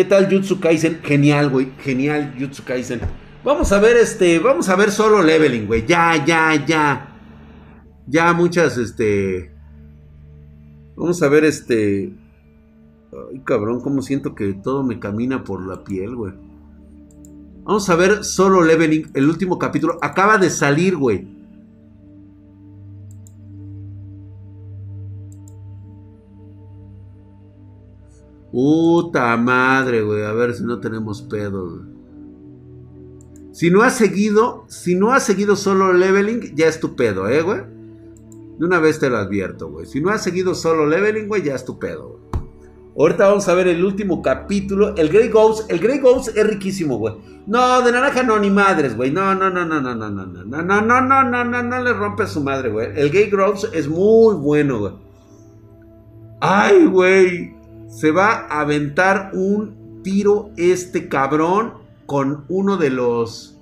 ¿Qué tal Jutsu Kaisen? Genial, güey. Genial Jutsu Kaisen. Vamos a ver este, vamos a ver solo leveling, güey. Ya, ya, ya. Ya muchas, este... Vamos a ver este... Ay, cabrón, cómo siento que todo me camina por la piel, güey. Vamos a ver solo leveling, el último capítulo. Acaba de salir, güey. Puta madre, güey. A ver si no tenemos pedos. Si no has seguido, si no has seguido solo leveling, ya es tu pedo, eh, güey. De una vez te lo advierto, güey. Si no has seguido solo leveling, güey, ya es tu pedo, güey. Ahorita vamos a ver el último capítulo. El Grey Ghost. El Grey Ghost es riquísimo, güey. No, de naranja no, ni madres, güey. No, no, no, no, no, no, no, no, no, no, no, no, no, no, no le rompe su madre, güey. El Grey Ghost es muy bueno, güey. Ay, güey. Se va a aventar un tiro este cabrón con uno de los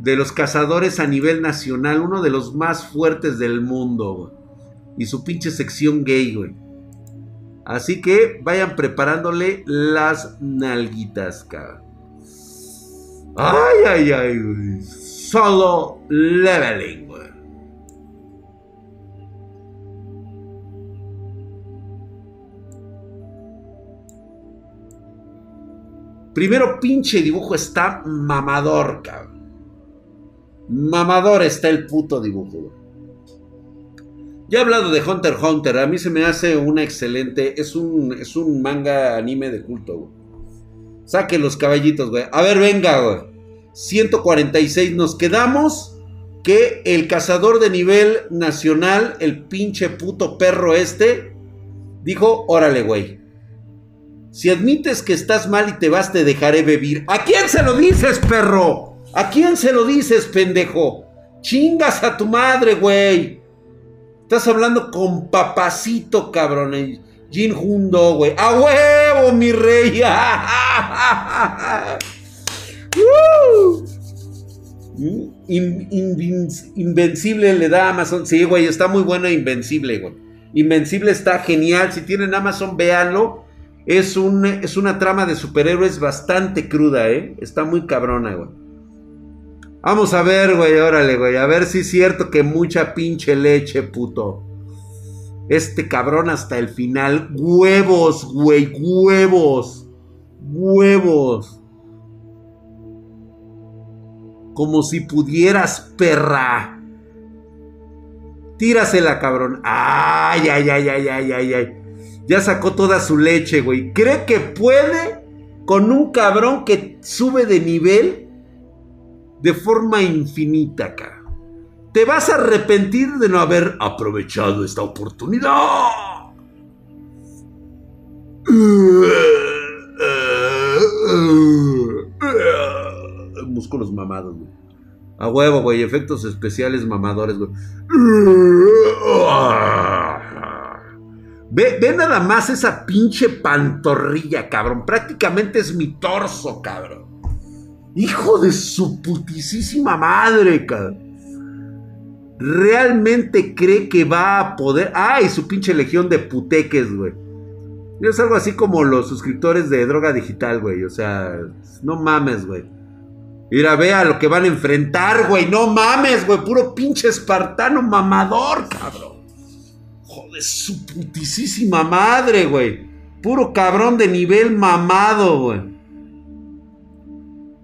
de los cazadores a nivel nacional, uno de los más fuertes del mundo. Y su pinche sección gay, güey. Así que vayan preparándole las nalguitas, cabrón. Ay, ay, ay. Solo leveling, güey. Primero, pinche dibujo está mamador, cabrón. Mamador está el puto dibujo. Ya he hablado de Hunter x Hunter. A mí se me hace una excelente. Es un, es un manga anime de culto, güey. Saque los caballitos, güey. A ver, venga, güey. 146. Nos quedamos que el cazador de nivel nacional, el pinche puto perro este, dijo: Órale, güey. Si admites que estás mal y te vas, te dejaré vivir. ¿A quién se lo dices, perro? ¿A quién se lo dices, pendejo? Chingas a tu madre, güey. Estás hablando con papacito, cabrón. Jin Jundo, güey. ¡A huevo, mi rey! Invencible le da Amazon. Sí, güey, está muy buena Invencible, güey. Invencible está genial. Si tienen Amazon, véanlo. Es, un, es una trama de superhéroes bastante cruda, ¿eh? Está muy cabrona, güey. Vamos a ver, güey, órale, güey. A ver si es cierto que mucha pinche leche, puto. Este cabrón hasta el final. Huevos, güey, huevos. Huevos. Como si pudieras, perra. Tírasela, cabrón. Ay, ay, ay, ay, ay, ay, ay. Ya sacó toda su leche, güey. ¿Cree que puede con un cabrón que sube de nivel de forma infinita, acá? Te vas a arrepentir de no haber aprovechado esta oportunidad. Músculos mamados, güey. A huevo, güey. Efectos especiales mamadores, güey. Ve, nada más esa pinche pantorrilla, cabrón. Prácticamente es mi torso, cabrón. Hijo de su putisísima madre, cabrón. ¿Realmente cree que va a poder? ¡Ay, su pinche legión de puteques, güey! Es algo así como los suscriptores de droga digital, güey. O sea, no mames, güey. Mira, vea lo que van a enfrentar, güey. No mames, güey. Puro pinche espartano mamador, cabrón. Su putisísima madre, güey. Puro cabrón de nivel mamado, güey.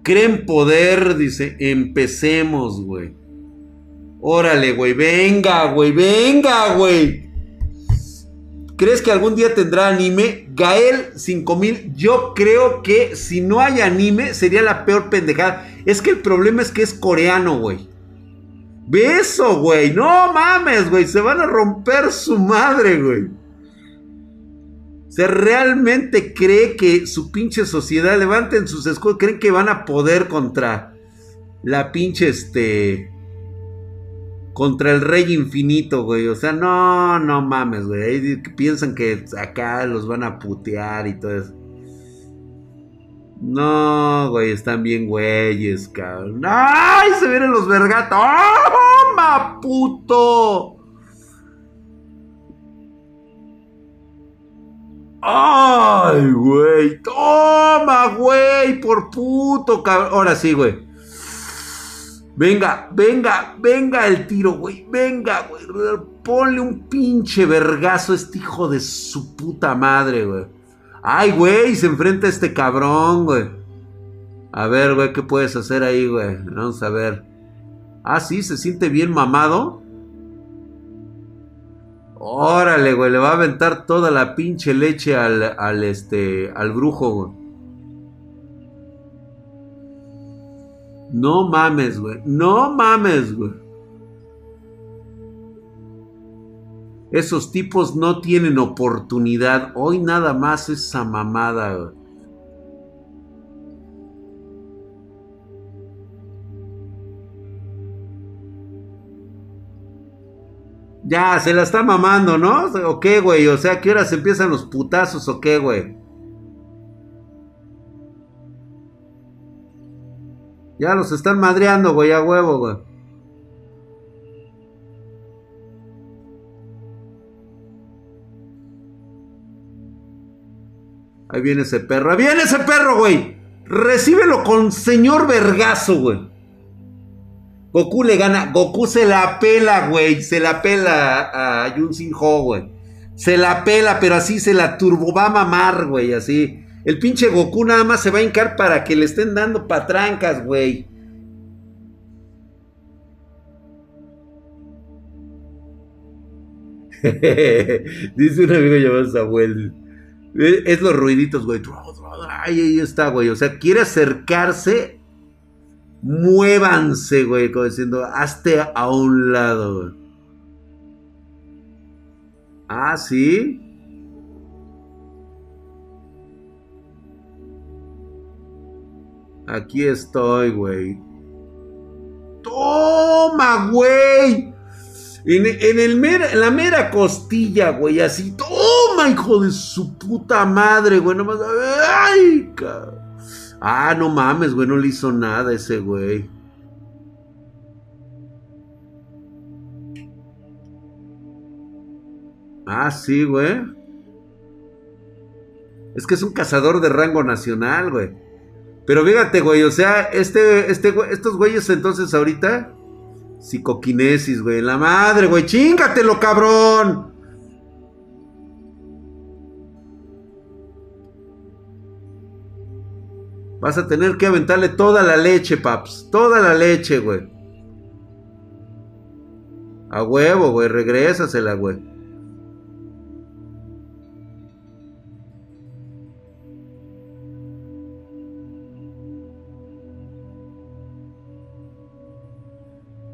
Creen poder, dice. Empecemos, güey. Órale, güey. Venga, güey. Venga, güey. ¿Crees que algún día tendrá anime? Gael 5000. Yo creo que si no hay anime sería la peor pendejada. Es que el problema es que es coreano, güey. Beso, güey. No mames, güey. Se van a romper su madre, güey. ¿Se realmente cree que su pinche sociedad levanten sus escudos? ¿Creen que van a poder contra la pinche este... Contra el rey infinito, güey. O sea, no, no mames, güey. Piensan que acá los van a putear y todo eso. No, güey, están bien güeyes, cabrón. ¡Ay! Se vienen los vergatos. ¡Toma, puto! ¡Ay, güey! ¡Toma, güey! Por puto cabrón. Ahora sí, güey. Venga, venga, venga el tiro, güey. Venga, güey. Ponle un pinche vergazo a este hijo de su puta madre, güey. Ay, güey, se enfrenta a este cabrón, güey. A ver, güey, ¿qué puedes hacer ahí, güey? Vamos a ver. Ah, sí, se siente bien mamado. Órale, güey, le va a aventar toda la pinche leche al, al este, al brujo, güey. No mames, güey. No mames, güey. Esos tipos no tienen oportunidad. Hoy nada más esa mamada. Ya, se la está mamando, ¿no? ¿O qué, güey? O sea, ¿qué horas empiezan los putazos o qué, güey? Ya los están madreando, güey, a huevo, güey. Ahí viene ese perro. ¡Ahí viene ese perro, güey! Recíbelo con señor vergazo, güey. Goku le gana. Goku se la pela, güey. Se la pela a Yun Sin Ho, güey. Se la pela, pero así se la turbo va a mamar, güey. Así. El pinche Goku nada más se va a hincar para que le estén dando patrancas, güey. Dice un amigo llamado Samuel. Es los ruiditos, güey. Ay, ahí está, güey. O sea, quiere acercarse muévanse, güey, como diciendo, hazte a un lado, güey. Ah, sí. Aquí estoy, güey. Toma, güey. En, el en la mera costilla, güey, así. Toma, hijo de su puta madre, güey. Nomás. Ay, cabrón. Ah, no mames, güey, no le hizo nada ese güey. Ah, sí, güey. Es que es un cazador de rango nacional, güey. Pero fíjate, güey, o sea, este, este, estos güeyes entonces ahorita. Psicoquinesis, güey. La madre, güey. Chingatelo, cabrón. Vas a tener que aventarle toda la leche, paps. Toda la leche, güey. A huevo, güey. Regrésasela, güey.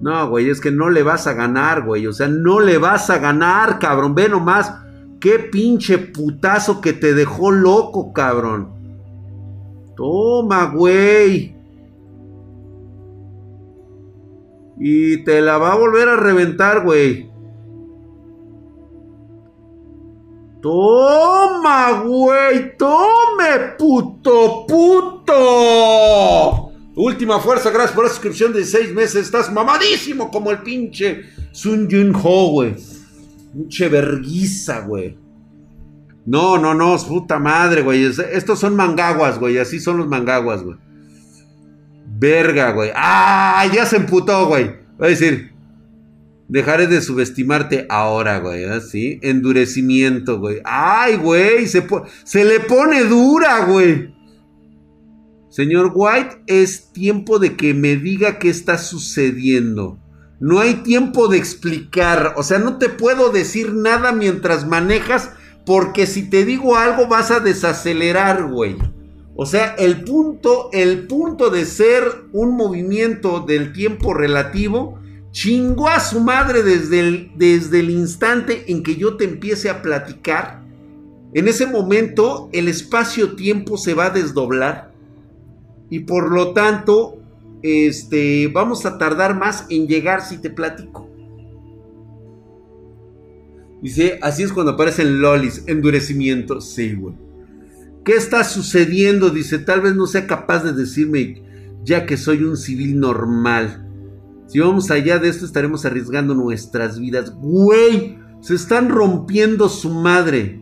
No, güey, es que no le vas a ganar, güey. O sea, no le vas a ganar, cabrón. Ve nomás. Qué pinche putazo que te dejó loco, cabrón. Toma, güey. Y te la va a volver a reventar, güey. Toma, güey. Tome, puto, puto. Última fuerza, gracias por la suscripción de seis meses. Estás mamadísimo como el pinche Sun Yun Ho, güey. Pinche verguiza, güey. No, no, no, puta madre, güey. Estos son mangaguas, güey. Así son los mangaguas, güey. Verga, güey. ¡Ah! Ya se emputó, güey. Voy a decir. Dejaré de subestimarte ahora, güey. Así. Endurecimiento, güey. ¡Ay, güey! Se, se le pone dura, güey. Señor White, es tiempo de que me diga qué está sucediendo. No hay tiempo de explicar. O sea, no te puedo decir nada mientras manejas porque si te digo algo vas a desacelerar, güey. O sea, el punto, el punto de ser un movimiento del tiempo relativo chingó a su madre desde el, desde el instante en que yo te empiece a platicar. En ese momento el espacio-tiempo se va a desdoblar y por lo tanto este, vamos a tardar más en llegar si te platico. Dice, así es cuando aparecen lolis, endurecimiento. Sí, güey. ¿Qué está sucediendo? Dice, tal vez no sea capaz de decirme ya que soy un civil normal. Si vamos allá de esto estaremos arriesgando nuestras vidas. Güey, se están rompiendo su madre.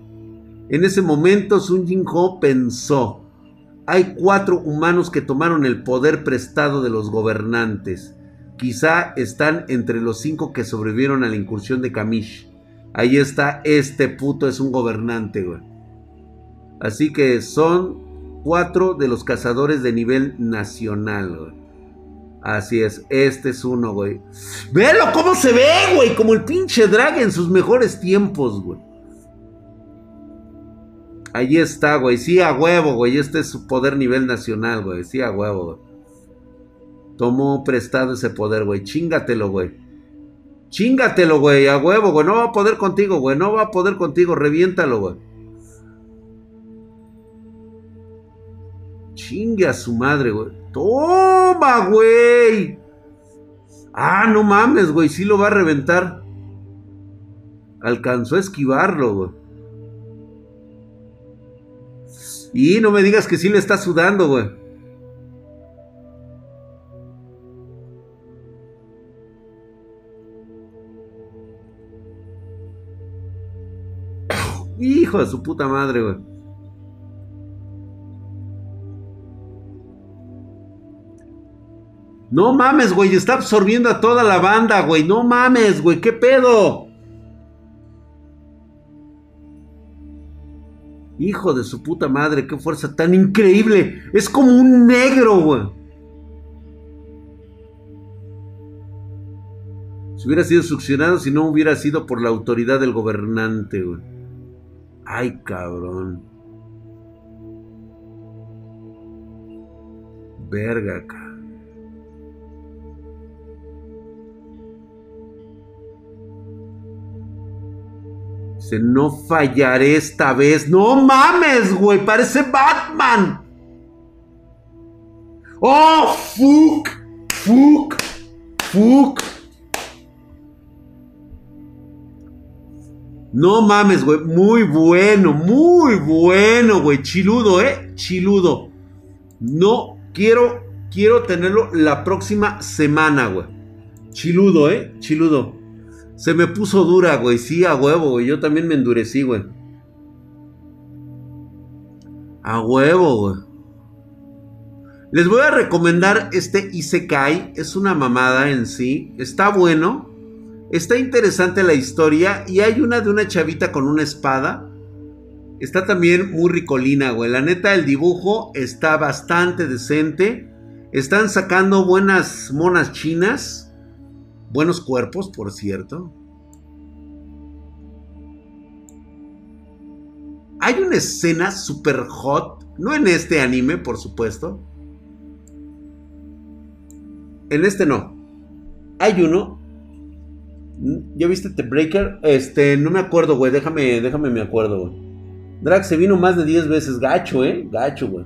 En ese momento Sun Jin Ho pensó, hay cuatro humanos que tomaron el poder prestado de los gobernantes. Quizá están entre los cinco que sobrevivieron a la incursión de Kamish. Ahí está, este puto es un gobernante, güey. Así que son cuatro de los cazadores de nivel nacional, güey. Así es, este es uno, güey. Velo cómo se ve, güey, como el pinche drag en sus mejores tiempos, güey. Allí está, güey. Sí, a huevo, güey. Este es su poder nivel nacional, güey. Sí, a huevo, güey. Tomó prestado ese poder, güey. Chingatelo, güey. Chingatelo, güey. A huevo, güey. No va a poder contigo, güey. No va a poder contigo. Reviéntalo, güey. Chingue a su madre, güey. Toma, güey. Ah, no mames, güey. Sí lo va a reventar. Alcanzó a esquivarlo, güey. Y no me digas que sí le está sudando, güey. Hijo de su puta madre, güey. No mames, güey, está absorbiendo a toda la banda, güey. No mames, güey, ¿qué pedo? Hijo de su puta madre, qué fuerza tan increíble. Es como un negro, güey. Si hubiera sido succionado si no hubiera sido por la autoridad del gobernante, güey. Ay, cabrón. Verga, cabrón. No fallaré esta vez. No mames, güey, parece Batman. Oh, fuck, fuck, fuck. No mames, güey, muy bueno, muy bueno, güey, chiludo, eh, chiludo. No quiero, quiero tenerlo la próxima semana, güey. Chiludo, eh, chiludo. Se me puso dura, güey. Sí, a huevo, güey. Yo también me endurecí, güey. A huevo, güey. Les voy a recomendar este Isekai. Es una mamada en sí. Está bueno. Está interesante la historia. Y hay una de una chavita con una espada. Está también muy ricolina, güey. La neta, el dibujo está bastante decente. Están sacando buenas monas chinas. Buenos cuerpos, por cierto. Hay una escena super hot, no en este anime, por supuesto. En este no. Hay uno. ¿Ya viste The Breaker? Este, no me acuerdo, güey. Déjame, déjame me acuerdo, güey. Drag se vino más de 10 veces. Gacho, eh. Gacho, güey.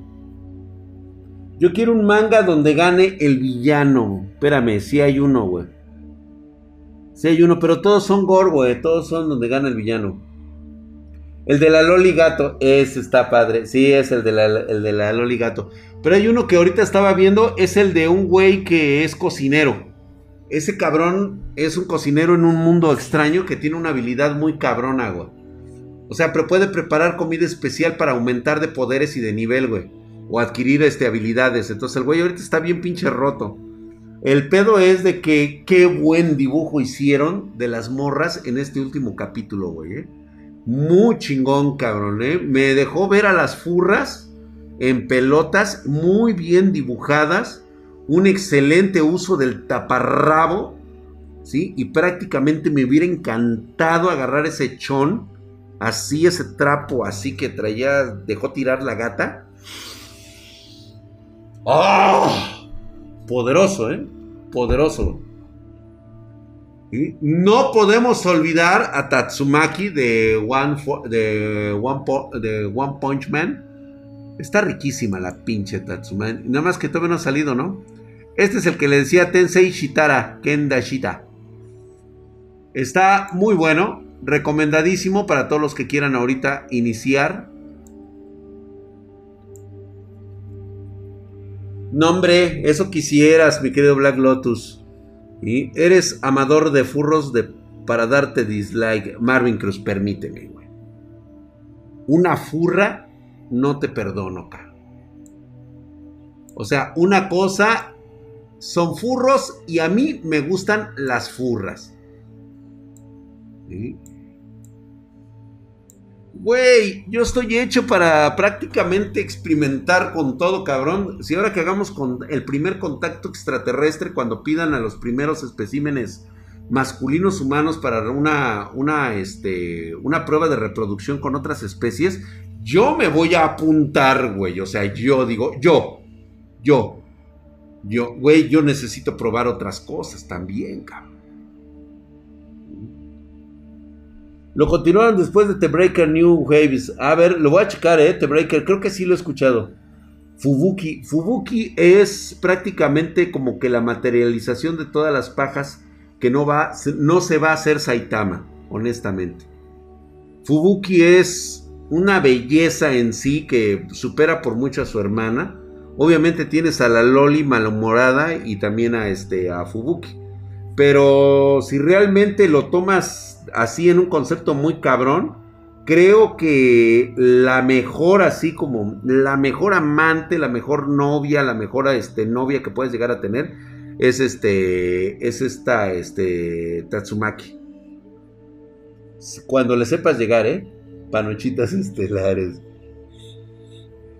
Yo quiero un manga donde gane el villano. Espérame, sí hay uno, güey. Sí hay uno, pero todos son gore, güey. Todos son donde gana el villano. El de la Loli Gato, ese está padre. Sí, es el de la, el Loli Gato. Pero hay uno que ahorita estaba viendo, es el de un güey que es cocinero. Ese cabrón es un cocinero en un mundo extraño que tiene una habilidad muy cabrona, güey. O sea, pero puede preparar comida especial para aumentar de poderes y de nivel, güey. O adquirir este, habilidades. Entonces el güey ahorita está bien pinche roto. El pedo es de que qué buen dibujo hicieron de las morras en este último capítulo, güey. ¿eh? Muy chingón, cabrón, ¿eh? Me dejó ver a las furras en pelotas muy bien dibujadas. Un excelente uso del taparrabo, ¿sí? Y prácticamente me hubiera encantado agarrar ese chón, así, ese trapo, así que traía, dejó tirar la gata. ¡Ah! Poderoso, ¿eh? Poderoso. No podemos olvidar a Tatsumaki de One, de One, Punch Man. Está riquísima la pinche Tatsumaki. Nada más que todavía no ha salido, ¿no? Este es el que le decía Tensei Shitara, Kenda Shita. Está muy bueno, recomendadísimo para todos los que quieran ahorita iniciar. No, hombre, eso quisieras, mi querido Black Lotus. Y eres amador de furros de, para darte dislike. Marvin Cruz, permíteme, güey. una furra, no te perdono, cabrón. O sea, una cosa son furros y a mí me gustan las furras. Güey, yo estoy hecho para prácticamente experimentar con todo, cabrón. Si ahora que hagamos el primer contacto extraterrestre, cuando pidan a los primeros especímenes masculinos humanos para una, una, este, una prueba de reproducción con otras especies, yo me voy a apuntar, güey. O sea, yo digo, yo, yo, yo, güey, yo necesito probar otras cosas también, cabrón. Lo continuaron después de The Breaker New Waves. A ver, lo voy a checar, eh, The Breaker. Creo que sí lo he escuchado. Fubuki. Fubuki es prácticamente como que la materialización de todas las pajas que no, va, no se va a hacer Saitama, honestamente. Fubuki es una belleza en sí que supera por mucho a su hermana. Obviamente tienes a la Loli malhumorada y también a, este, a Fubuki. Pero si realmente lo tomas así en un concepto muy cabrón, creo que la mejor, así como la mejor amante, la mejor novia, la mejor este, novia que puedes llegar a tener, es este, es esta, este, Tatsumaki. Cuando le sepas llegar, ¿eh? Panochitas estelares.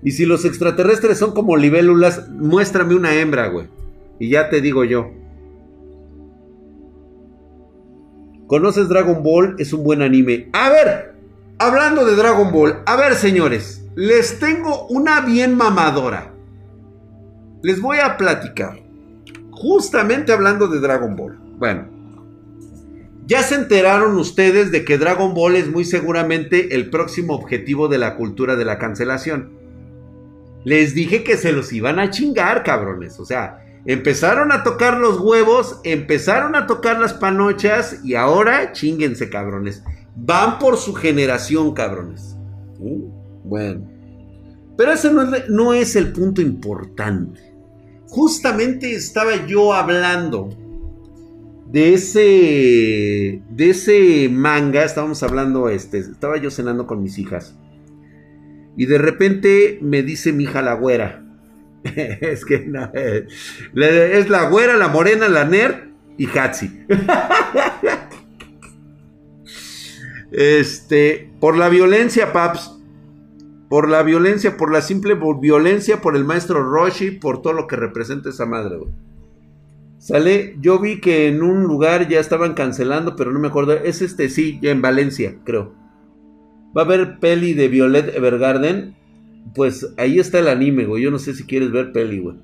Y si los extraterrestres son como libélulas, muéstrame una hembra, güey. Y ya te digo yo. ¿Conoces Dragon Ball? Es un buen anime. A ver, hablando de Dragon Ball, a ver señores, les tengo una bien mamadora. Les voy a platicar. Justamente hablando de Dragon Ball. Bueno, ya se enteraron ustedes de que Dragon Ball es muy seguramente el próximo objetivo de la cultura de la cancelación. Les dije que se los iban a chingar, cabrones. O sea, empezaron a tocar los huevos, empezaron a tocar las panochas y ahora chinguense, cabrones. Van por su generación, cabrones. Uh, bueno. Pero ese no es, no es el punto importante. Justamente estaba yo hablando de ese de ese manga, estábamos hablando este, estaba yo cenando con mis hijas y de repente me dice mi hija la güera. es que es la güera, la morena, la nerd y Hatsi. este, por la violencia, paps. Por la violencia, por la simple violencia, por el maestro Roshi, por todo lo que representa esa madre, Sale, yo vi que en un lugar ya estaban cancelando, pero no me acuerdo. Es este, sí, ya en Valencia, creo. Va a haber peli de Violet Evergarden. Pues ahí está el anime, güey. Yo no sé si quieres ver peli, güey.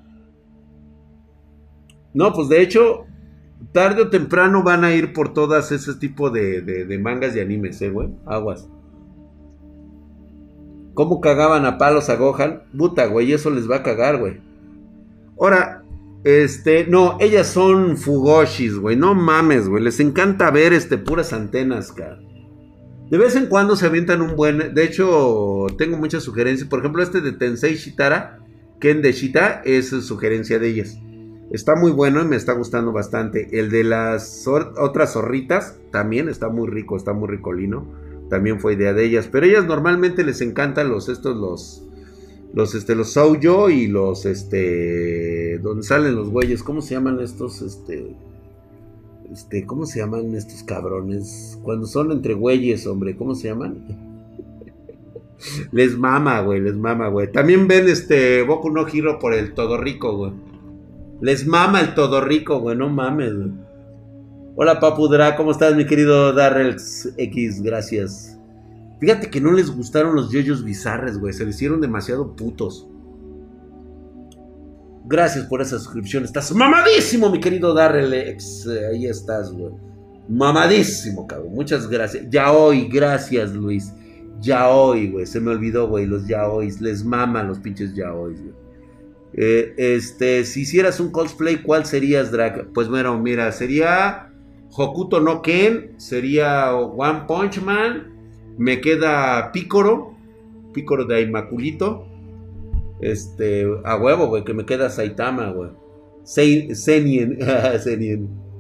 No, pues de hecho, tarde o temprano van a ir por todas ese tipo de, de, mangas y animes, eh, güey. Aguas. ¿Cómo cagaban a palos a Gohan? Puta, güey, eso les va a cagar, güey. Ahora, este, no, ellas son fugoshis, güey. No mames, güey. Les encanta ver este puras antenas, cara. De vez en cuando se avientan un buen. De hecho, tengo muchas sugerencias. Por ejemplo, este de Tensei Shitara, Ken de es sugerencia de ellas. Está muy bueno y me está gustando bastante. El de las otras zorritas también está muy rico, está muy ricolino. También fue idea de ellas. Pero ellas normalmente les encantan los estos, los. Los este, los Soujo y los este. Donde salen los güeyes. ¿Cómo se llaman estos? Este. Este, ¿cómo se llaman estos cabrones? Cuando son entre güeyes, hombre, ¿cómo se llaman? les mama, güey, les mama, güey. También ven este Boku no Hiro por el todo rico, güey. Les mama el todo rico, güey, no mames. Hola, Papudra, ¿cómo estás, mi querido Darrels X? Gracias. Fíjate que no les gustaron los yoyos bizarres, güey. Se les hicieron demasiado putos. Gracias por esa suscripción. Estás mamadísimo, mi querido Darrelex. Ahí estás, güey. Mamadísimo, cabrón. Muchas gracias. Ya hoy, gracias, Luis. Ya hoy, güey. Se me olvidó, güey. Los ya hoy. Les maman los pinches ya hoy, güey. Eh, este, si hicieras un cosplay, ¿cuál serías, Drag? Pues bueno, mira, sería Hokuto no Ken, sería One Punch Man, me queda Picoro, Picoro de Inmaculito, este, a huevo, güey, que me queda Saitama, güey. Zenien, Zenien.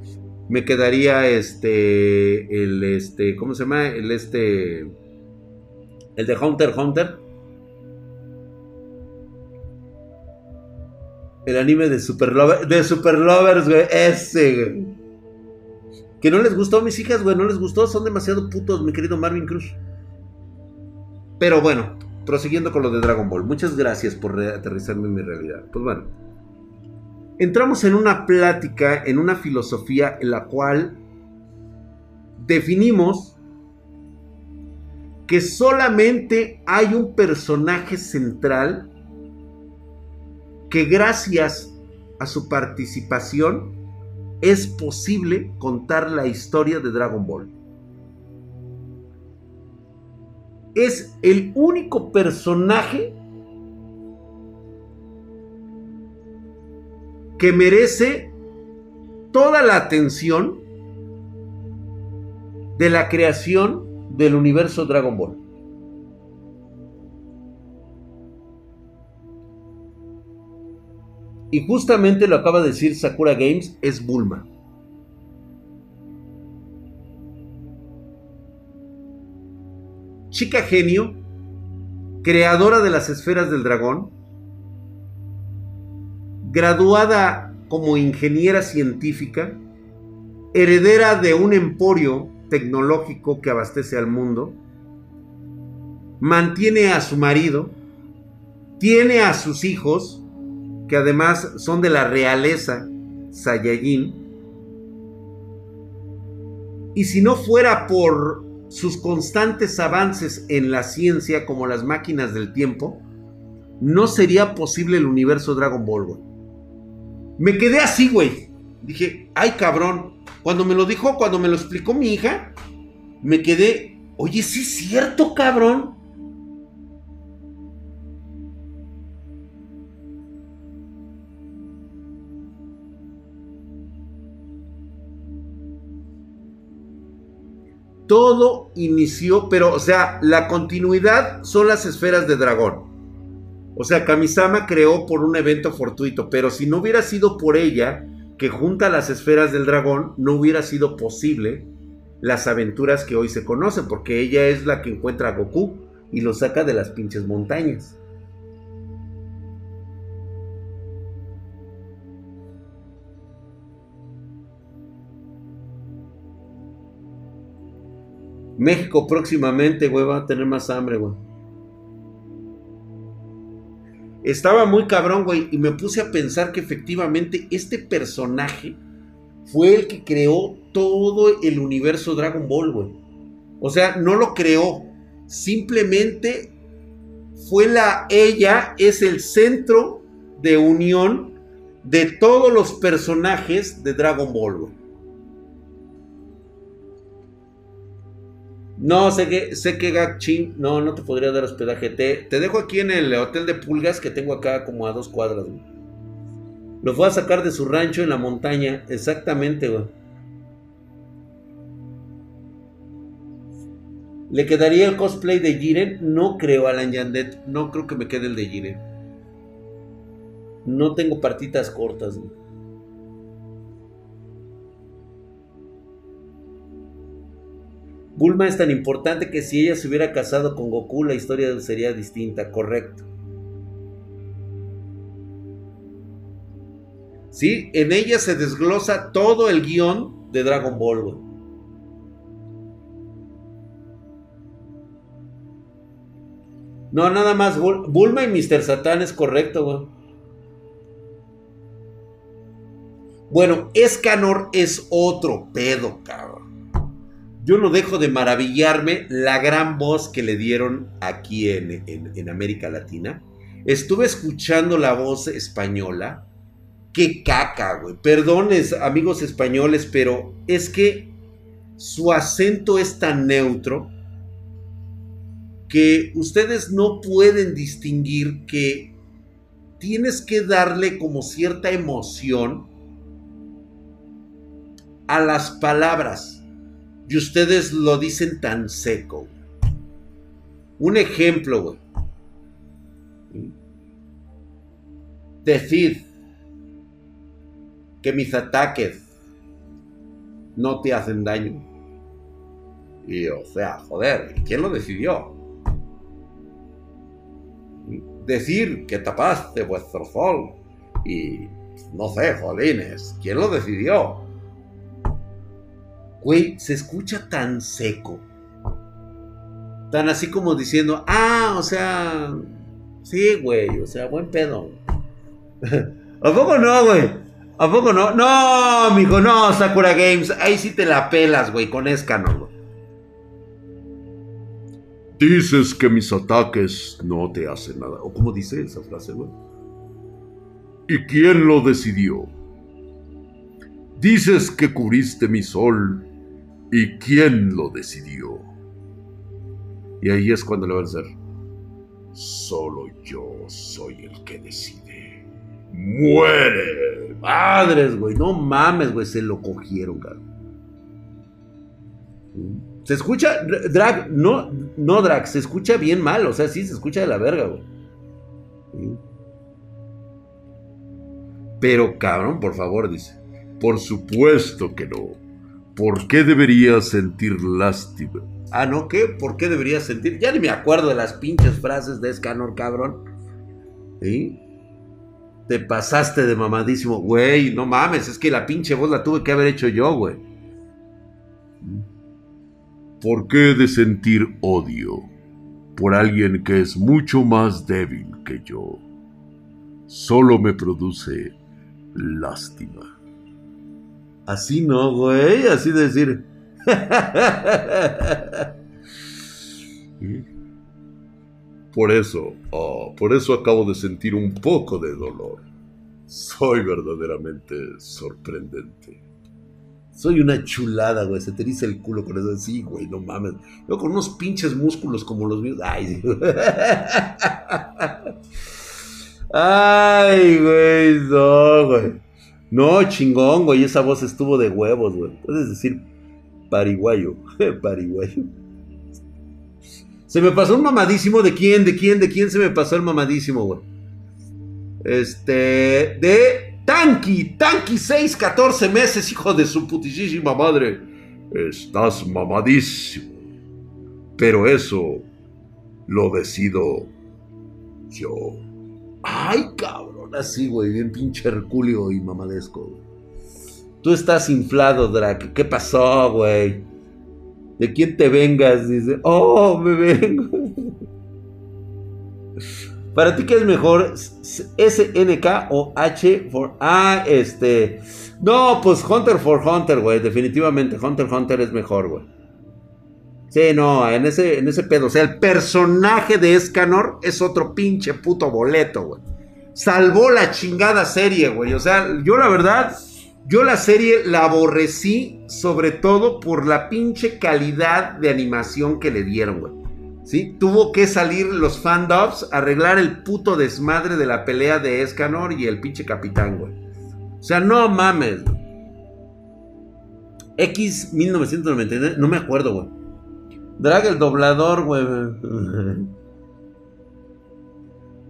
Me quedaría este, el, este, ¿cómo se llama? El, este, El de Hunter Hunter. El anime de Super, de Super Lovers, güey. Ese, güey. Que no les gustó a mis hijas, güey. No les gustó. Son demasiado putos, mi querido Marvin Cruz. Pero bueno, prosiguiendo con lo de Dragon Ball. Muchas gracias por aterrizarme en mi realidad. Pues bueno. Entramos en una plática, en una filosofía en la cual definimos que solamente hay un personaje central que gracias a su participación es posible contar la historia de Dragon Ball. Es el único personaje que merece toda la atención de la creación del universo Dragon Ball. Y justamente lo acaba de decir Sakura Games, es Bulma. Chica genio, creadora de las esferas del dragón, graduada como ingeniera científica, heredera de un emporio tecnológico que abastece al mundo, mantiene a su marido, tiene a sus hijos, que además son de la realeza Saiyajin. Y si no fuera por sus constantes avances en la ciencia como las máquinas del tiempo, no sería posible el universo Dragon Ball. Me quedé así, güey. Dije, ay cabrón. Cuando me lo dijo, cuando me lo explicó mi hija, me quedé, oye, sí es cierto, cabrón. Todo inició, pero, o sea, la continuidad son las esferas de dragón. O sea, Kamisama creó por un evento fortuito, pero si no hubiera sido por ella, que junta las esferas del dragón, no hubiera sido posible las aventuras que hoy se conocen, porque ella es la que encuentra a Goku y lo saca de las pinches montañas. México próximamente, güey, va a tener más hambre, güey. Estaba muy cabrón, güey, y me puse a pensar que efectivamente este personaje fue el que creó todo el universo Dragon Ball, güey. O sea, no lo creó, simplemente fue la ella es el centro de unión de todos los personajes de Dragon Ball, güey. No, sé que, sé que Gakchin, no, no te podría dar hospedaje. Te, te dejo aquí en el hotel de pulgas que tengo acá como a dos cuadras, güey. Lo fue a sacar de su rancho en la montaña, exactamente, güey. ¿Le quedaría el cosplay de Jiren? No creo, Alan Yandet. No creo que me quede el de Jiren. No tengo partitas cortas, güey. Bulma es tan importante que si ella se hubiera casado con Goku la historia sería distinta, correcto. Sí, en ella se desglosa todo el guion de Dragon Ball. No, nada más. Bulma y Mr. Satan es correcto, güey. Bueno, Escanor es otro pedo, cabrón yo no dejo de maravillarme la gran voz que le dieron aquí en, América Latina. Estuve escuchando la voz española. Qué caca, güey. Perdones, amigos españoles, pero es que su acento es tan neutro que ustedes no pueden distinguir que tienes que darle como cierta emoción a las palabras y ustedes lo dicen tan seco. Un ejemplo. Decir que mis ataques no te hacen daño. Y o sea, joder, ¿quién lo decidió? decir que tapaste vuestro sol. Y no sé, jolines, ¿quién lo decidió? Güey, se escucha tan seco. Tan así como diciendo, ah, o sea, sí, güey, o sea, buen pedo. ¿A poco no, güey? ¿A poco no? No, mijo, no, Sakura Games. Ahí sí te la pelas, güey, con Escanor, güey. Dices que mis ataques no te hacen nada. ¿O cómo dice esa frase, güey? ¿Y quién lo decidió? Dices que cubriste mi sol. ¿Y quién lo decidió? Y ahí es cuando le van a decir, solo yo soy el que decide. ¡Muere! Madres, güey, no mames, güey, se lo cogieron, cabrón. Se escucha, Drag, no, no Drag, se escucha bien mal, o sea, sí se escucha de la verga, güey. Pero cabrón, por favor, dice. Por supuesto que no. ¿Por qué debería sentir lástima? Ah, ¿no? ¿Qué? ¿Por qué debería sentir? Ya ni me acuerdo de las pinches frases de Escanor, cabrón. ¿Sí? Te pasaste de mamadísimo. Güey, no mames, es que la pinche voz la tuve que haber hecho yo, güey. ¿Por qué de sentir odio por alguien que es mucho más débil que yo? Solo me produce lástima. Así no, güey, así decir. Por eso, oh, por eso acabo de sentir un poco de dolor. Soy verdaderamente sorprendente. Soy una chulada, güey. Se te dice el culo con eso. Sí, güey, no mames. Yo con unos pinches músculos como los míos. Ay, Ay, güey, no, güey. No, chingón, güey. Esa voz estuvo de huevos, güey. Puedes decir pariguayo. pariguayo. Se me pasó un mamadísimo. ¿De quién? ¿De quién? ¿De quién se me pasó el mamadísimo, güey? Este. De Tanky, Tanky 6, 14 meses, hijo de su putísima madre. Estás mamadísimo. Pero eso lo decido yo. Ay, cabrón, así, güey, bien pinche Herculio y mamadesco. Tú estás inflado, Drake. ¿Qué pasó, güey? ¿De quién te vengas? Dice, oh, me vengo. ¿Para ti qué es mejor? ¿SNK o H for... Ah, este... No, pues Hunter for Hunter, güey. Definitivamente Hunter Hunter es mejor, güey. Sí, no, en ese, en ese pedo. O sea, el personaje de Escanor es otro pinche puto boleto, güey. Salvó la chingada serie, güey. O sea, yo la verdad, yo la serie la aborrecí sobre todo por la pinche calidad de animación que le dieron, güey. ¿sí? Tuvo que salir los fandubs arreglar el puto desmadre de la pelea de Escanor y el pinche capitán, güey. O sea, no mames. X 1999, no me acuerdo, güey. Drag el doblador, güey.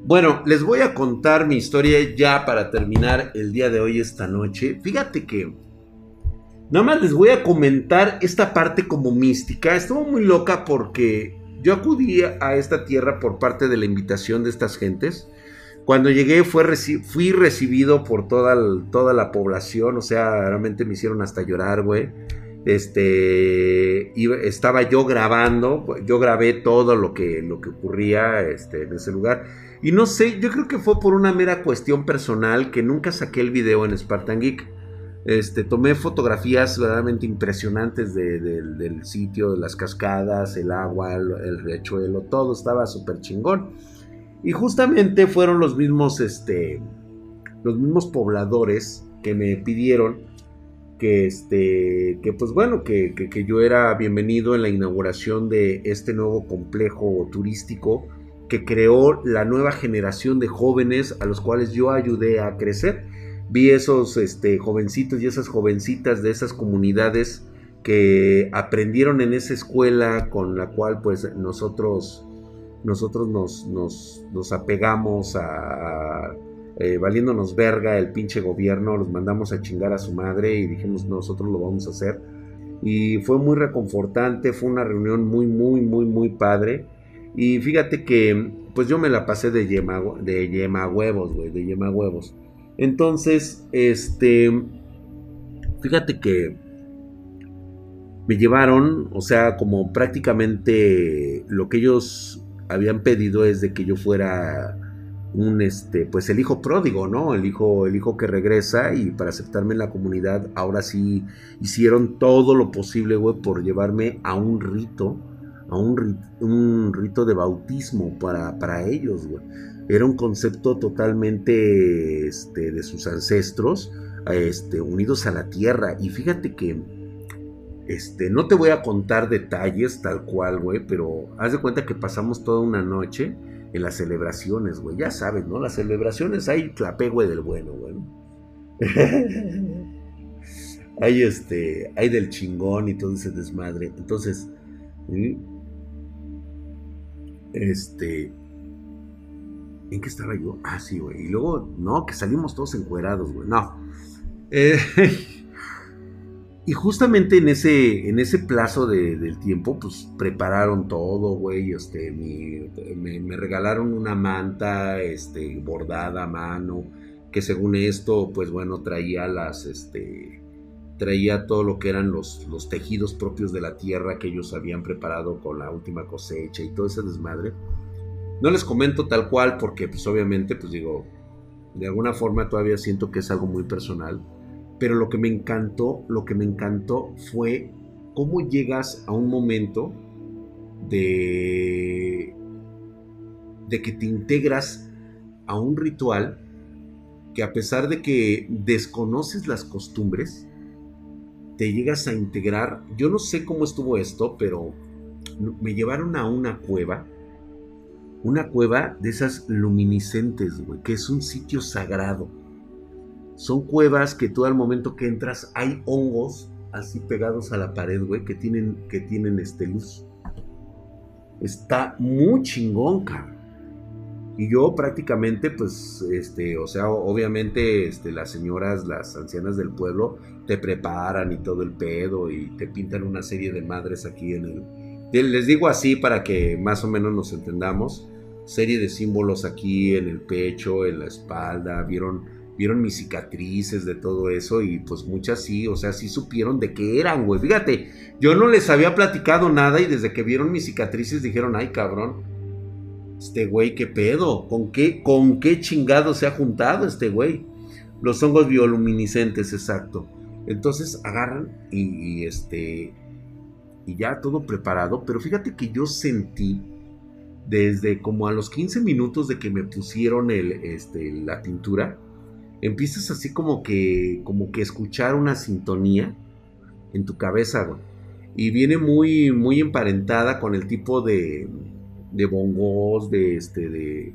Bueno, les voy a contar mi historia ya para terminar el día de hoy, esta noche. Fíjate que... Nada más les voy a comentar esta parte como mística. Estuvo muy loca porque yo acudí a esta tierra por parte de la invitación de estas gentes. Cuando llegué fue fui recibido por toda, toda la población, o sea, realmente me hicieron hasta llorar, güey. Este, estaba yo grabando, yo grabé todo lo que, lo que ocurría este, en ese lugar. Y no sé, yo creo que fue por una mera cuestión personal que nunca saqué el video en Spartan Geek. Este, tomé fotografías verdaderamente impresionantes del sitio, de las cascadas, el agua, el, riachuelo, todo estaba súper chingón. Y justamente fueron los mismos, este, los mismos pobladores que me pidieron que, este, que pues bueno, que yo era bienvenido en la inauguración de este nuevo complejo turístico que creó la nueva generación de jóvenes a los cuales yo ayudé a crecer vi esos este, jovencitos y esas jovencitas de esas comunidades que aprendieron en esa escuela con la cual pues nosotros, nosotros nos, nos, apegamos a, eh, valiéndonos verga el pinche gobierno, los mandamos a chingar a su madre y dijimos nosotros lo vamos a hacer. Y fue muy reconfortante, fue una reunión muy, muy, muy, muy padre. Y fíjate que pues yo me la pasé de yema, de yema huevos, güey, de yema huevos. Entonces, este, fíjate que me llevaron, o sea, como prácticamente lo que ellos habían pedido es de que yo fuera un este pues el hijo pródigo, ¿no? El hijo el hijo que regresa y para aceptarme en la comunidad ahora sí hicieron todo lo posible, güey, por llevarme a un rito, a un, un rito de bautismo para, para ellos, güey. Era un concepto totalmente este, de sus ancestros, este, unidos a la tierra. Y fíjate que este, no te voy a contar detalles tal cual, güey, pero haz de cuenta que pasamos toda una noche en las celebraciones, güey. Ya sabes, ¿no? Las celebraciones hay clapé, güey, del bueno, güey. hay este, hay del chingón y todo ese desmadre. Entonces, este, ¿en qué estaba yo? Ah, sí, güey. Y luego, no, que salimos todos encuerados, güey. No. Eh, Y justamente en ese, en ese plazo del tiempo, pues prepararon todo, güey. Este, me, regalaron una manta este, bordada a mano, que según esto, pues bueno, traía las, este, traía todo lo que eran los, los tejidos propios de la tierra que ellos habían preparado con la última cosecha y todo ese desmadre. No les comento tal cual porque, pues obviamente, pues digo, de alguna forma todavía siento que es algo muy personal pero lo que me encantó, lo que me encantó fue cómo llegas a un momento de, de que te integras a un ritual que a pesar de que desconoces las costumbres, te llegas a integrar. Yo no sé cómo estuvo esto, pero me llevaron a una cueva. Una cueva de esas luminiscentes, güey, que es un sitio sagrado son cuevas que tú al momento que entras hay hongos así pegados a la pared, güey, que tienen, que tienen este luz. Está muy chingón, cabrón. Y yo prácticamente, pues, este, o sea, obviamente, este, las señoras, las ancianas del pueblo, te preparan y todo el pedo y te pintan una serie de madres aquí en el... Les digo así para que más o menos nos entendamos. Serie de símbolos aquí en el pecho, en la espalda, vieron vieron mis cicatrices de todo eso y pues muchas sí, o sea, sí supieron de qué eran, güey. Fíjate, yo no les había platicado nada y desde que vieron mis cicatrices dijeron, ay cabrón, este güey, qué pedo, ¿con qué, con qué chingado se ha juntado este güey? Los hongos bioluminiscentes, exacto. Entonces agarran y, este, y ya todo preparado, pero fíjate que yo sentí desde como a los 15 minutos de que me pusieron el, este, la tintura, empiezas así como que, como que escuchar una sintonía en tu cabeza, güey. Y viene muy, muy emparentada con el tipo de, de bongos, de, este, de,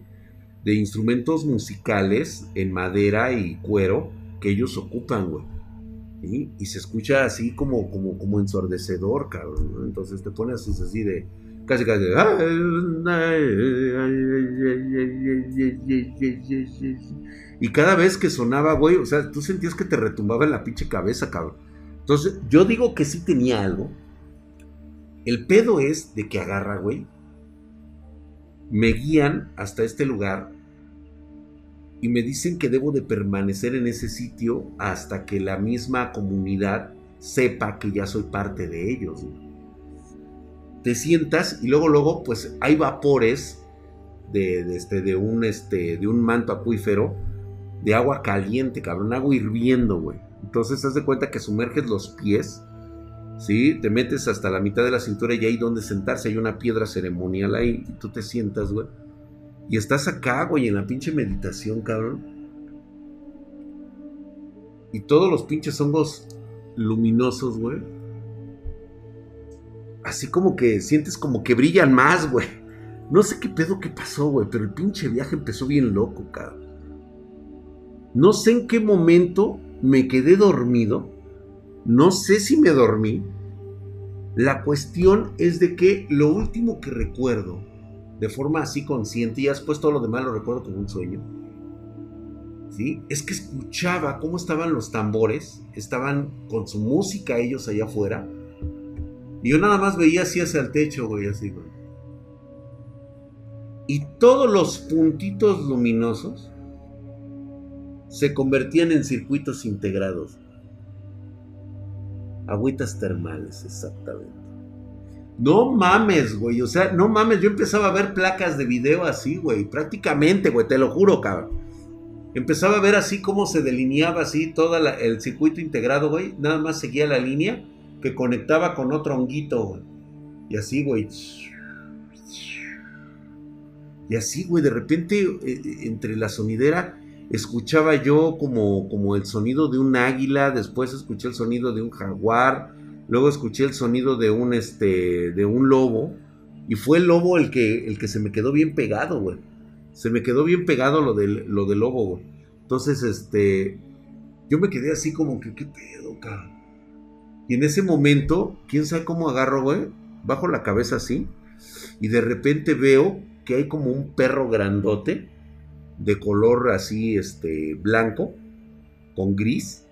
de instrumentos musicales en madera y cuero que ellos ocupan, güey. Y se escucha así como, como, como ensordecedor, cabrón. Entonces te pones así de casi casi. Y cada vez que sonaba, güey, o sea, tú sentías que te retumbaba en la pinche cabeza, cabrón. Entonces, yo digo que sí tenía algo. El pedo es de que agarra, güey. Me guían hasta este lugar y me dicen que debo de permanecer en ese sitio hasta que la misma comunidad sepa que ya soy parte de ellos. Te sientas y luego, luego, pues hay vapores de, este, de, un, este, de un manto acuífero de agua caliente, cabrón, agua hirviendo, güey. Entonces, haz de cuenta que sumerges los pies, ¿sí? Te metes hasta la mitad de la cintura y hay donde sentarse. Hay una piedra ceremonial ahí y tú te sientas, güey. Y estás acá, güey, en la pinche meditación, cabrón. Y todos los pinches hongos luminosos, güey así como que sientes como que brillan más, güey. No sé qué pedo que pasó, güey, pero el pinche viaje empezó bien loco, cabrón. No sé en qué momento me quedé dormido. No sé si me dormí. La cuestión es de que lo último que recuerdo, de forma así consciente, y después todo lo demás lo recuerdo como un sueño, ¿sí? Es que escuchaba cómo estaban los tambores, estaban con su música ellos allá afuera, y yo nada más veía así hacia el techo, güey, así, güey. Y todos los puntitos luminosos se convertían en circuitos integrados. Agüitas termales, exactamente. No mames, güey. O sea, no mames. Yo empezaba a ver placas de video así, güey. Prácticamente, güey. Te lo juro, cabrón. Empezaba a ver así cómo se delineaba así todo el circuito integrado, güey. Nada más seguía la línea que conectaba con otro honguito, güey. Y así, güey. Y así, güey, de repente, eh, eh, entre la sonidera, escuchaba yo como, como el sonido de un águila, después escuché el sonido de un jaguar, luego escuché el sonido de un, este, de un lobo, y fue el lobo el que, el que se me quedó bien pegado, güey. Se me quedó bien pegado lo del, lo del lobo, güey. Entonces, este, yo me quedé así como que, ¿qué pedo, cabrón? Y en ese momento, quién sabe cómo agarro, güey, bajo la cabeza así, y de repente veo que hay como un perro grandote, de color así, este, blanco, con gris,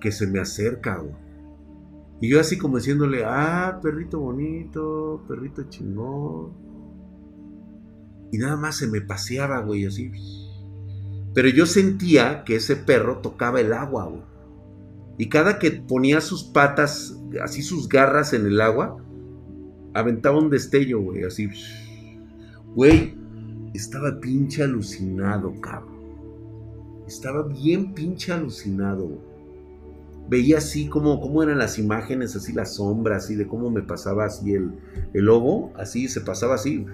que se me acerca. Y yo así como diciéndole, ah, perrito bonito, perrito chingón. Y nada más se me paseaba, güey, así. Pero yo sentía que ese perro tocaba el agua, güey. Y cada que ponía sus patas, así sus garras en el agua, aventaba un destello, güey, así. Güey, estaba pinche alucinado, cabrón. Estaba bien pinche alucinado. Veía así como, eran las imágenes, así las sombras, así de cómo me pasaba así el, el lobo, así se pasaba así.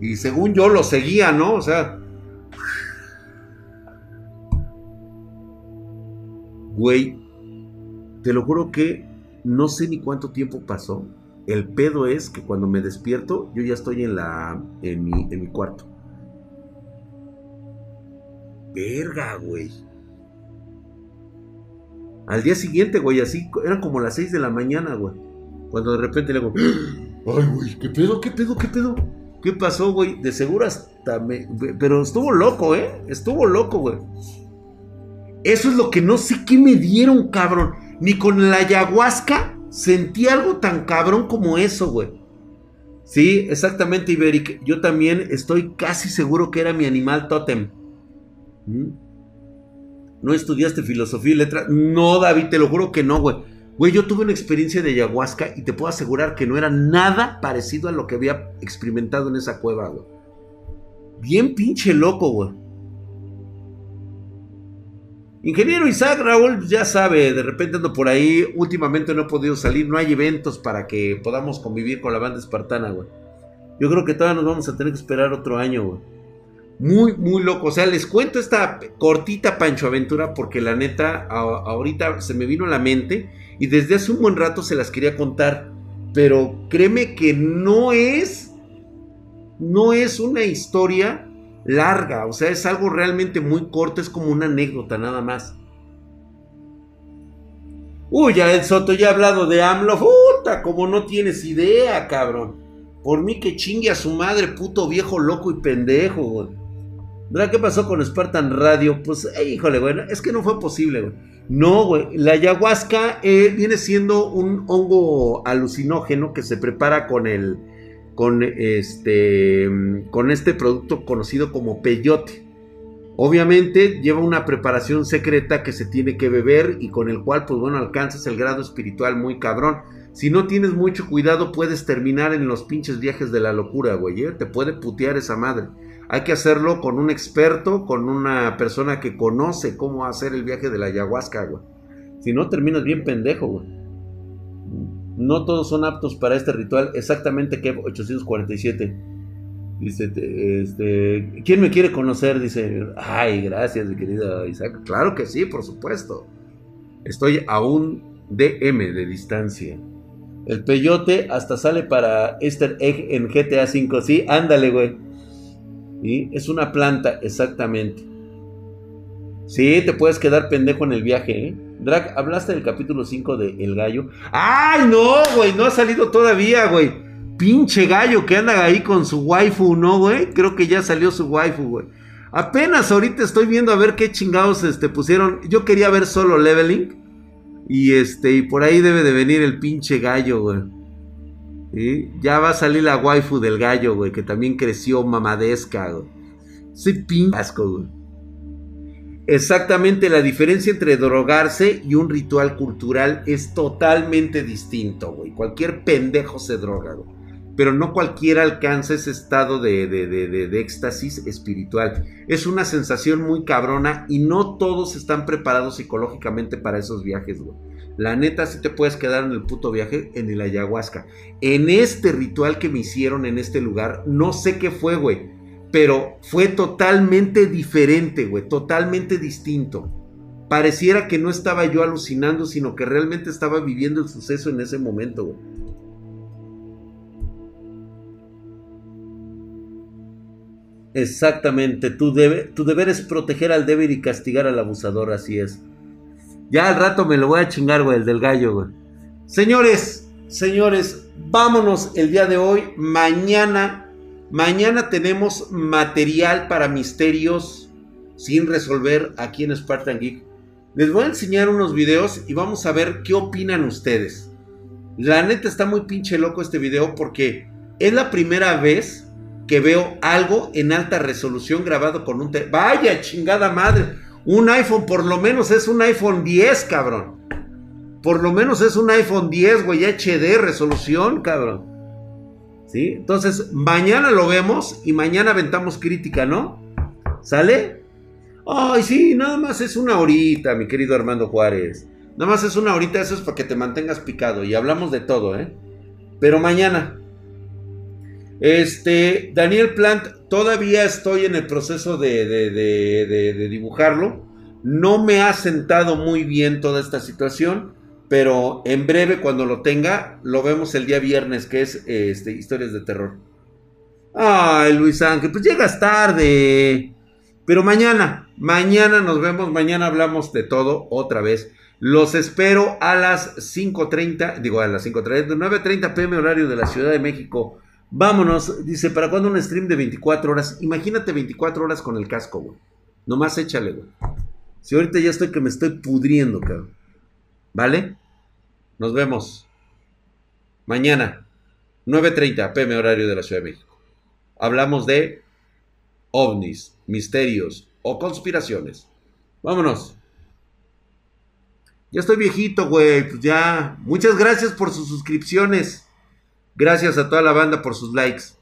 Y según yo lo seguía, ¿no? O sea... Güey, te lo juro que no sé ni cuánto tiempo pasó. El pedo es que cuando me despierto, yo ya estoy en la. en mi, en mi cuarto. Verga, güey. Al día siguiente, güey, así, eran como las 6 de la mañana, güey. Cuando de repente le hago. Ay, güey, ¿qué pedo, qué pedo, qué pedo? ¿Qué pasó, güey? De seguro hasta me... Pero estuvo loco, ¿eh? Estuvo loco, güey. Eso es lo que no sé qué me dieron, cabrón. Ni con la ayahuasca sentí algo tan cabrón como eso, güey. Sí, exactamente, Iberic. Yo también estoy casi seguro que era mi animal tótem. ¿Mm? ¿No estudiaste filosofía y letras? No, David, te lo juro que no, güey. Güey, yo tuve una experiencia de ayahuasca y te puedo asegurar que no era nada parecido a lo que había experimentado en esa cueva, güey. Bien pinche loco, güey. Ingeniero Isaac Raúl, ya sabe, de repente ando por ahí. Últimamente no he podido salir, no hay eventos para que podamos convivir con la banda espartana, güey. Yo creo que todavía nos vamos a tener que esperar otro año, güey. Muy, muy loco. O sea, les cuento esta cortita Pancho Aventura porque la neta, ahorita se me vino a la mente y desde hace un buen rato se las quería contar. Pero créeme que no es. No es una historia larga. O sea, es algo realmente muy corto. Es como una anécdota nada más. Uy, ya el Soto ya ha hablado de AMLO. Puta, como no tienes idea, cabrón. Por mí que chingue a su madre, puto viejo loco y pendejo. ¿Verdad qué pasó con Spartan Radio? Pues, híjole, güey, es que no fue posible, güey. No, güey. La ayahuasca eh, viene siendo un hongo alucinógeno que se prepara con el. Con este. con este producto conocido como peyote. Obviamente lleva una preparación secreta que se tiene que beber y con el cual, pues bueno, alcanzas el grado espiritual muy cabrón. Si no tienes mucho cuidado, puedes terminar en los pinches viajes de la locura, güey. ¿eh? Te puede putear esa madre. Hay que hacerlo con un experto, con una persona que conoce cómo hacer el viaje de la ayahuasca, güey. Si no, terminas bien pendejo, güey. No todos son aptos para este ritual. Exactamente, que 847. Dice, este, ¿quién me quiere conocer? Dice, ay, gracias, mi querido Isaac. Claro que sí, por supuesto. Estoy a un DM de distancia. El peyote hasta sale para Easter Egg en GTA V. Sí, ándale, güey. Es una planta, exactamente. Sí, te puedes quedar pendejo en el viaje, ¿eh? Drag, ¿hablaste del capítulo 5 de El Gallo? ¡Ay, no, güey! No ha salido todavía, güey. Pinche gallo que anda ahí con su waifu, ¿no, güey? Creo que ya salió su waifu, güey. Apenas ahorita estoy viendo a ver qué chingados este, pusieron. Yo quería ver solo leveling. Y este, y por ahí debe de venir el pinche gallo, güey. Y Ya va a salir la waifu del gallo, güey, que también creció mamadesca, güey. Soy pingasco, güey. Exactamente, la diferencia entre drogarse y un ritual cultural es totalmente distinto, güey. Cualquier pendejo se droga, güey. Pero no cualquiera alcanza ese estado de, de, de, de, éxtasis espiritual. Es una sensación muy cabrona y no todos están preparados psicológicamente para esos viajes, güey. La neta, sí te puedes quedar en el puto viaje en el ayahuasca. En este ritual que me hicieron en este lugar, no sé qué fue, güey pero fue totalmente diferente, güey, totalmente distinto. Pareciera que no estaba yo alucinando, sino que realmente estaba viviendo el suceso en ese momento, güey. Exactamente, tu, tu deber es proteger al débil y castigar al abusador, así es. Ya al rato me lo voy a chingar, güey, el del gallo, güey. Señores, señores, vámonos el día de hoy. Mañana Mañana tenemos material para misterios sin resolver aquí en Spartan Geek. Les voy a enseñar unos videos y vamos a ver qué opinan ustedes. La neta está muy pinche loco este video porque es la primera vez que veo algo en alta resolución grabado con un... Vaya chingada madre. Un iPhone por lo menos es un iPhone 10, cabrón. Por lo menos es un iPhone 10, güey, HD resolución, cabrón. ¿Sí? Entonces, mañana lo vemos y mañana aventamos crítica, ¿no? ¿Sale? Ay, sí, nada más es una horita, mi querido Armando Juárez. Nada más es una horita, eso es para que te mantengas picado y hablamos de todo, ¿eh? Pero mañana. Este, Daniel Plant, todavía estoy en el proceso de, dibujarlo. No me ha sentado muy bien toda esta situación. Pero en breve, cuando lo tenga, lo vemos el día viernes, que es este, historias de terror. Ay, Luis Ángel, pues llegas tarde. Pero mañana, mañana nos vemos, mañana hablamos de todo otra vez. Los espero a las 5.30, digo a las 5.30, 9.30 pm horario de la Ciudad de México. Vámonos, dice, ¿para cuándo un stream de 24 horas? Imagínate 24 horas con el casco, güey. Nomás échale, güey. Si ahorita ya estoy que me estoy pudriendo, cabrón. ¿Vale? Nos vemos mañana, 9.30 pm horario de la Ciudad de México. Hablamos de ovnis, misterios o conspiraciones. Vámonos. Ya estoy viejito, güey. Pues ya. Muchas gracias por sus suscripciones. Gracias a toda la banda por sus likes.